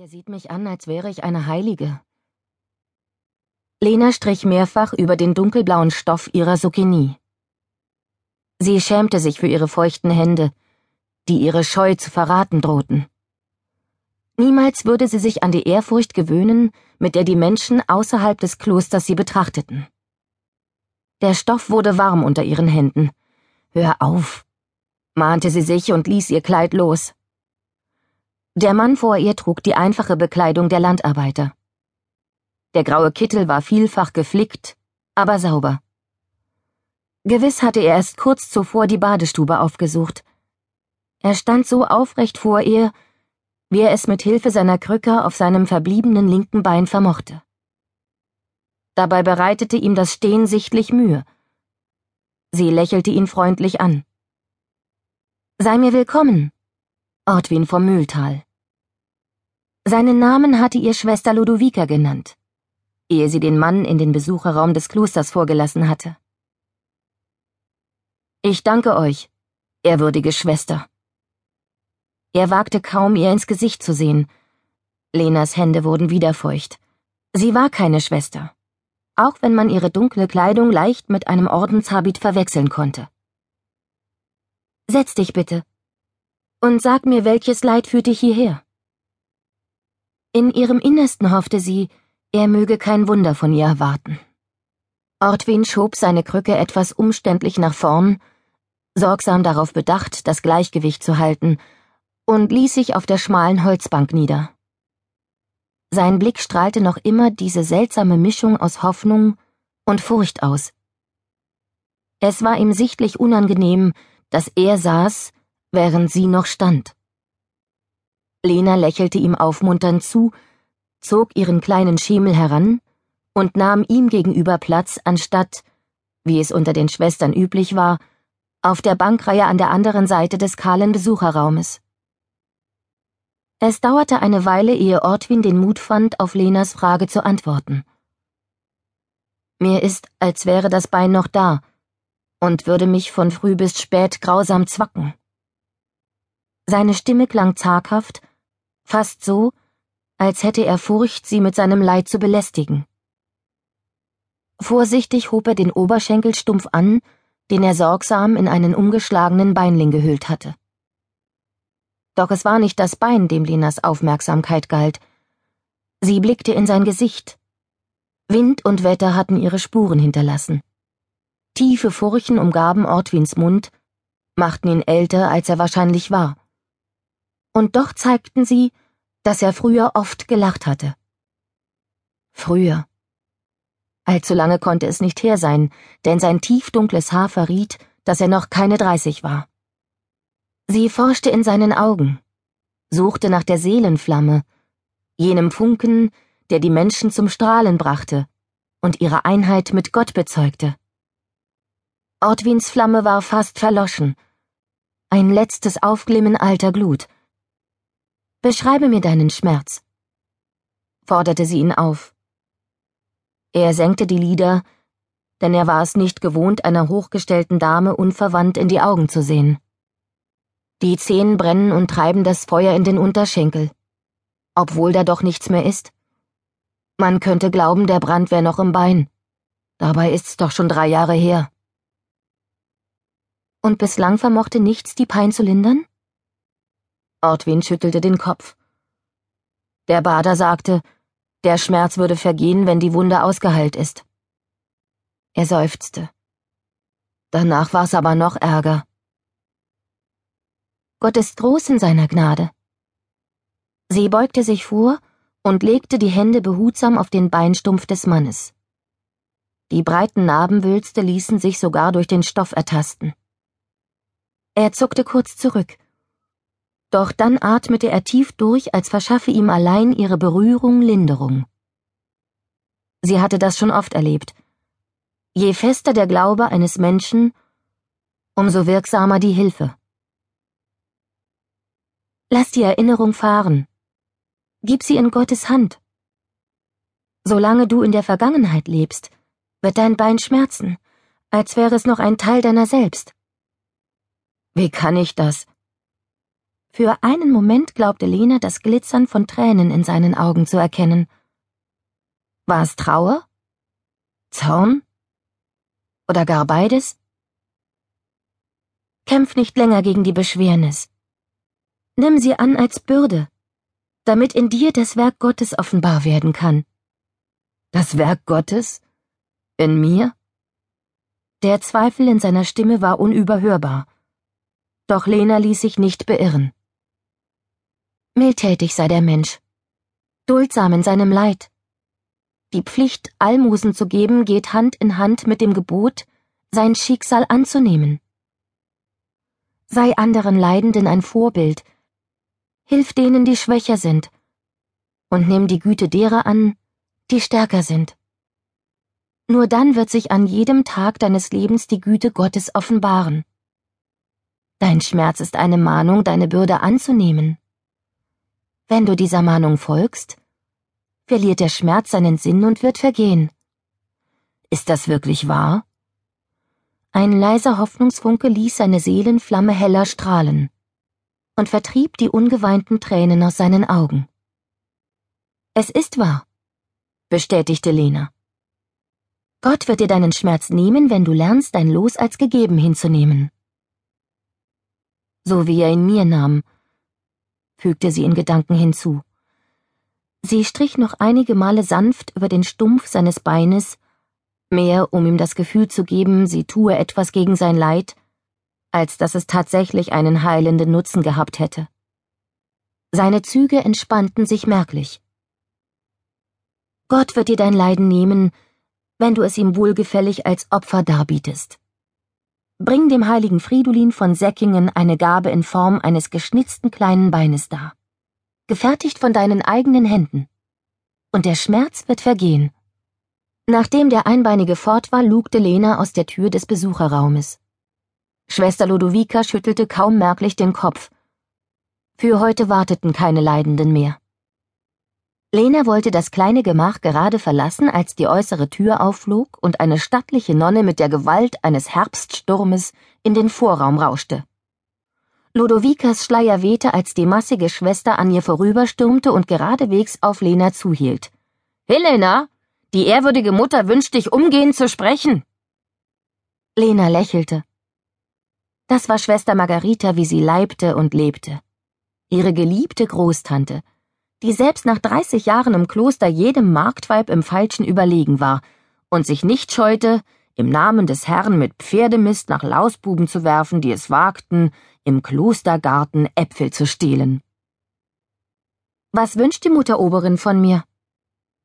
Er sieht mich an, als wäre ich eine Heilige. Lena strich mehrfach über den dunkelblauen Stoff ihrer Zucchini. Sie schämte sich für ihre feuchten Hände, die ihre Scheu zu verraten drohten. Niemals würde sie sich an die Ehrfurcht gewöhnen, mit der die Menschen außerhalb des Klosters sie betrachteten. Der Stoff wurde warm unter ihren Händen. Hör auf, mahnte sie sich und ließ ihr Kleid los. Der Mann vor ihr trug die einfache Bekleidung der Landarbeiter. Der graue Kittel war vielfach geflickt, aber sauber. Gewiss hatte er erst kurz zuvor die Badestube aufgesucht. Er stand so aufrecht vor ihr, wie er es mit Hilfe seiner Krücke auf seinem verbliebenen linken Bein vermochte. Dabei bereitete ihm das Stehen sichtlich Mühe. Sie lächelte ihn freundlich an. Sei mir willkommen, Ortwin vom Mühltal. Seinen Namen hatte ihr Schwester Ludovica genannt, ehe sie den Mann in den Besucherraum des Klosters vorgelassen hatte. Ich danke euch, ehrwürdige Schwester. Er wagte kaum, ihr ins Gesicht zu sehen. Lenas Hände wurden wieder feucht. Sie war keine Schwester, auch wenn man ihre dunkle Kleidung leicht mit einem Ordenshabit verwechseln konnte. Setz dich bitte. Und sag mir, welches Leid führt dich hierher? In ihrem Innersten hoffte sie, er möge kein Wunder von ihr erwarten. Ortwin schob seine Krücke etwas umständlich nach vorn, sorgsam darauf bedacht, das Gleichgewicht zu halten, und ließ sich auf der schmalen Holzbank nieder. Sein Blick strahlte noch immer diese seltsame Mischung aus Hoffnung und Furcht aus. Es war ihm sichtlich unangenehm, dass er saß, während sie noch stand. Lena lächelte ihm aufmunternd zu, zog ihren kleinen Schemel heran und nahm ihm gegenüber Platz, anstatt, wie es unter den Schwestern üblich war, auf der Bankreihe an der anderen Seite des kahlen Besucherraumes. Es dauerte eine Weile, ehe Ortwin den Mut fand, auf Lenas Frage zu antworten. Mir ist, als wäre das Bein noch da, und würde mich von früh bis spät grausam zwacken. Seine Stimme klang zaghaft, fast so, als hätte er Furcht, sie mit seinem Leid zu belästigen. Vorsichtig hob er den Oberschenkel stumpf an, den er sorgsam in einen umgeschlagenen Beinling gehüllt hatte. Doch es war nicht das Bein, dem Linas Aufmerksamkeit galt. Sie blickte in sein Gesicht. Wind und Wetter hatten ihre Spuren hinterlassen. Tiefe Furchen umgaben Ortwins Mund, machten ihn älter, als er wahrscheinlich war. Und doch zeigten sie, dass er früher oft gelacht hatte. Früher. Allzu lange konnte es nicht her sein, denn sein tiefdunkles Haar verriet, dass er noch keine dreißig war. Sie forschte in seinen Augen, suchte nach der Seelenflamme, jenem Funken, der die Menschen zum Strahlen brachte und ihre Einheit mit Gott bezeugte. Ortwins Flamme war fast verloschen. Ein letztes Aufglimmen alter Glut. Beschreibe mir deinen Schmerz, forderte sie ihn auf. Er senkte die Lider, denn er war es nicht gewohnt, einer hochgestellten Dame unverwandt in die Augen zu sehen. Die Zehen brennen und treiben das Feuer in den Unterschenkel, obwohl da doch nichts mehr ist. Man könnte glauben, der Brand wäre noch im Bein. Dabei ist's doch schon drei Jahre her. Und bislang vermochte nichts die Pein zu lindern? Ortwin schüttelte den Kopf. Der Bader sagte, der Schmerz würde vergehen, wenn die Wunde ausgeheilt ist. Er seufzte. Danach war's aber noch ärger. Gott ist groß in seiner Gnade. Sie beugte sich vor und legte die Hände behutsam auf den Beinstumpf des Mannes. Die breiten Narbenwülste ließen sich sogar durch den Stoff ertasten. Er zuckte kurz zurück. Doch dann atmete er tief durch, als verschaffe ihm allein ihre Berührung Linderung. Sie hatte das schon oft erlebt. Je fester der Glaube eines Menschen, umso wirksamer die Hilfe. Lass die Erinnerung fahren. Gib sie in Gottes Hand. Solange du in der Vergangenheit lebst, wird dein Bein schmerzen, als wäre es noch ein Teil deiner selbst. Wie kann ich das? Für einen Moment glaubte Lena das Glitzern von Tränen in seinen Augen zu erkennen. War es Trauer? Zorn? Oder gar beides? Kämpf nicht länger gegen die Beschwernis. Nimm sie an als Bürde, damit in dir das Werk Gottes offenbar werden kann. Das Werk Gottes? In mir? Der Zweifel in seiner Stimme war unüberhörbar. Doch Lena ließ sich nicht beirren. Mildtätig sei der Mensch, duldsam in seinem Leid. Die Pflicht, Almosen zu geben, geht Hand in Hand mit dem Gebot, sein Schicksal anzunehmen. Sei anderen Leidenden ein Vorbild, hilf denen, die schwächer sind, und nimm die Güte derer an, die stärker sind. Nur dann wird sich an jedem Tag deines Lebens die Güte Gottes offenbaren. Dein Schmerz ist eine Mahnung, deine Bürde anzunehmen. Wenn du dieser Mahnung folgst, verliert der Schmerz seinen Sinn und wird vergehen. Ist das wirklich wahr? Ein leiser Hoffnungsfunke ließ seine Seelenflamme heller strahlen und vertrieb die ungeweinten Tränen aus seinen Augen. Es ist wahr, bestätigte Lena. Gott wird dir deinen Schmerz nehmen, wenn du lernst, dein Los als gegeben hinzunehmen. So wie er ihn mir nahm, fügte sie in Gedanken hinzu. Sie strich noch einige Male sanft über den Stumpf seines Beines, mehr um ihm das Gefühl zu geben, sie tue etwas gegen sein Leid, als dass es tatsächlich einen heilenden Nutzen gehabt hätte. Seine Züge entspannten sich merklich. Gott wird dir dein Leiden nehmen, wenn du es ihm wohlgefällig als Opfer darbietest. Bring dem heiligen Fridolin von Säckingen eine Gabe in Form eines geschnitzten kleinen Beines dar, gefertigt von deinen eigenen Händen. Und der Schmerz wird vergehen. Nachdem der Einbeinige fort war, lugte Lena aus der Tür des Besucherraumes. Schwester Lodovica schüttelte kaum merklich den Kopf. Für heute warteten keine Leidenden mehr. Lena wollte das kleine Gemach gerade verlassen, als die äußere Tür aufflog und eine stattliche Nonne mit der Gewalt eines Herbststurmes in den Vorraum rauschte. Lodovikas Schleier wehte, als die massige Schwester an ihr vorüberstürmte und geradewegs auf Lena zuhielt. Helena, die ehrwürdige Mutter wünscht dich umgehend zu sprechen. Lena lächelte. Das war Schwester Margarita, wie sie leibte und lebte. Ihre geliebte Großtante, die selbst nach 30 Jahren im Kloster jedem Marktweib im Falschen überlegen war und sich nicht scheute, im Namen des Herrn mit Pferdemist nach Lausbuben zu werfen, die es wagten, im Klostergarten Äpfel zu stehlen. Was wünscht die Mutteroberin von mir?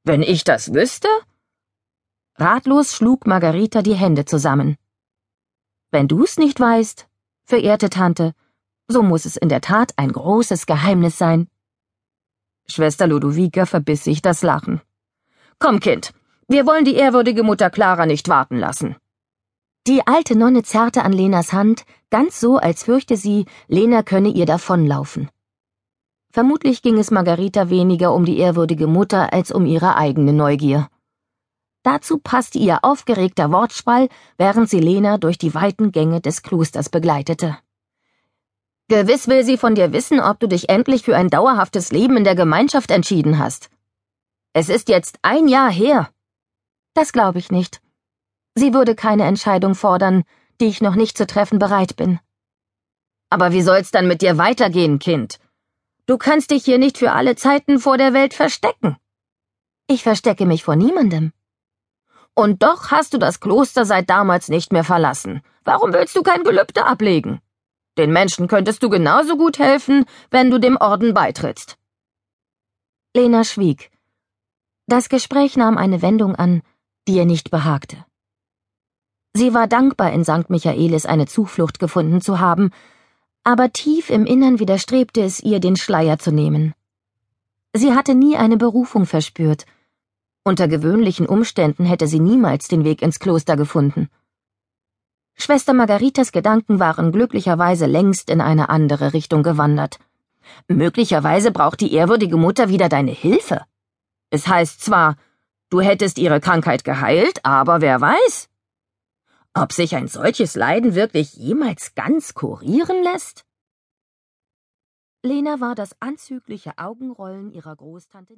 Wenn ich das wüsste? Ratlos schlug Margarita die Hände zusammen. Wenn du's nicht weißt, verehrte Tante, so muss es in der Tat ein großes Geheimnis sein. Schwester Ludovica verbiss sich das Lachen. Komm, Kind, wir wollen die ehrwürdige Mutter Clara nicht warten lassen. Die alte Nonne zerrte an Lenas Hand, ganz so, als fürchte sie, Lena könne ihr davonlaufen. Vermutlich ging es Margarita weniger um die ehrwürdige Mutter als um ihre eigene Neugier. Dazu passte ihr aufgeregter Wortschwall, während sie Lena durch die weiten Gänge des Klosters begleitete. Gewiss will sie von dir wissen, ob du dich endlich für ein dauerhaftes Leben in der Gemeinschaft entschieden hast. Es ist jetzt ein Jahr her. Das glaube ich nicht. Sie würde keine Entscheidung fordern, die ich noch nicht zu treffen bereit bin. Aber wie soll's dann mit dir weitergehen, Kind? Du kannst dich hier nicht für alle Zeiten vor der Welt verstecken. Ich verstecke mich vor niemandem. Und doch hast du das Kloster seit damals nicht mehr verlassen. Warum willst du kein Gelübde ablegen? Den Menschen könntest du genauso gut helfen, wenn du dem Orden beitrittst. Lena schwieg. Das Gespräch nahm eine Wendung an, die ihr nicht behagte. Sie war dankbar, in St. Michaelis eine Zuflucht gefunden zu haben, aber tief im Innern widerstrebte es ihr, den Schleier zu nehmen. Sie hatte nie eine Berufung verspürt. Unter gewöhnlichen Umständen hätte sie niemals den Weg ins Kloster gefunden. Schwester Margaritas Gedanken waren glücklicherweise längst in eine andere Richtung gewandert. Möglicherweise braucht die ehrwürdige Mutter wieder deine Hilfe. Es heißt zwar, du hättest ihre Krankheit geheilt, aber wer weiß? Ob sich ein solches Leiden wirklich jemals ganz kurieren lässt? Lena war das anzügliche Augenrollen ihrer Großtante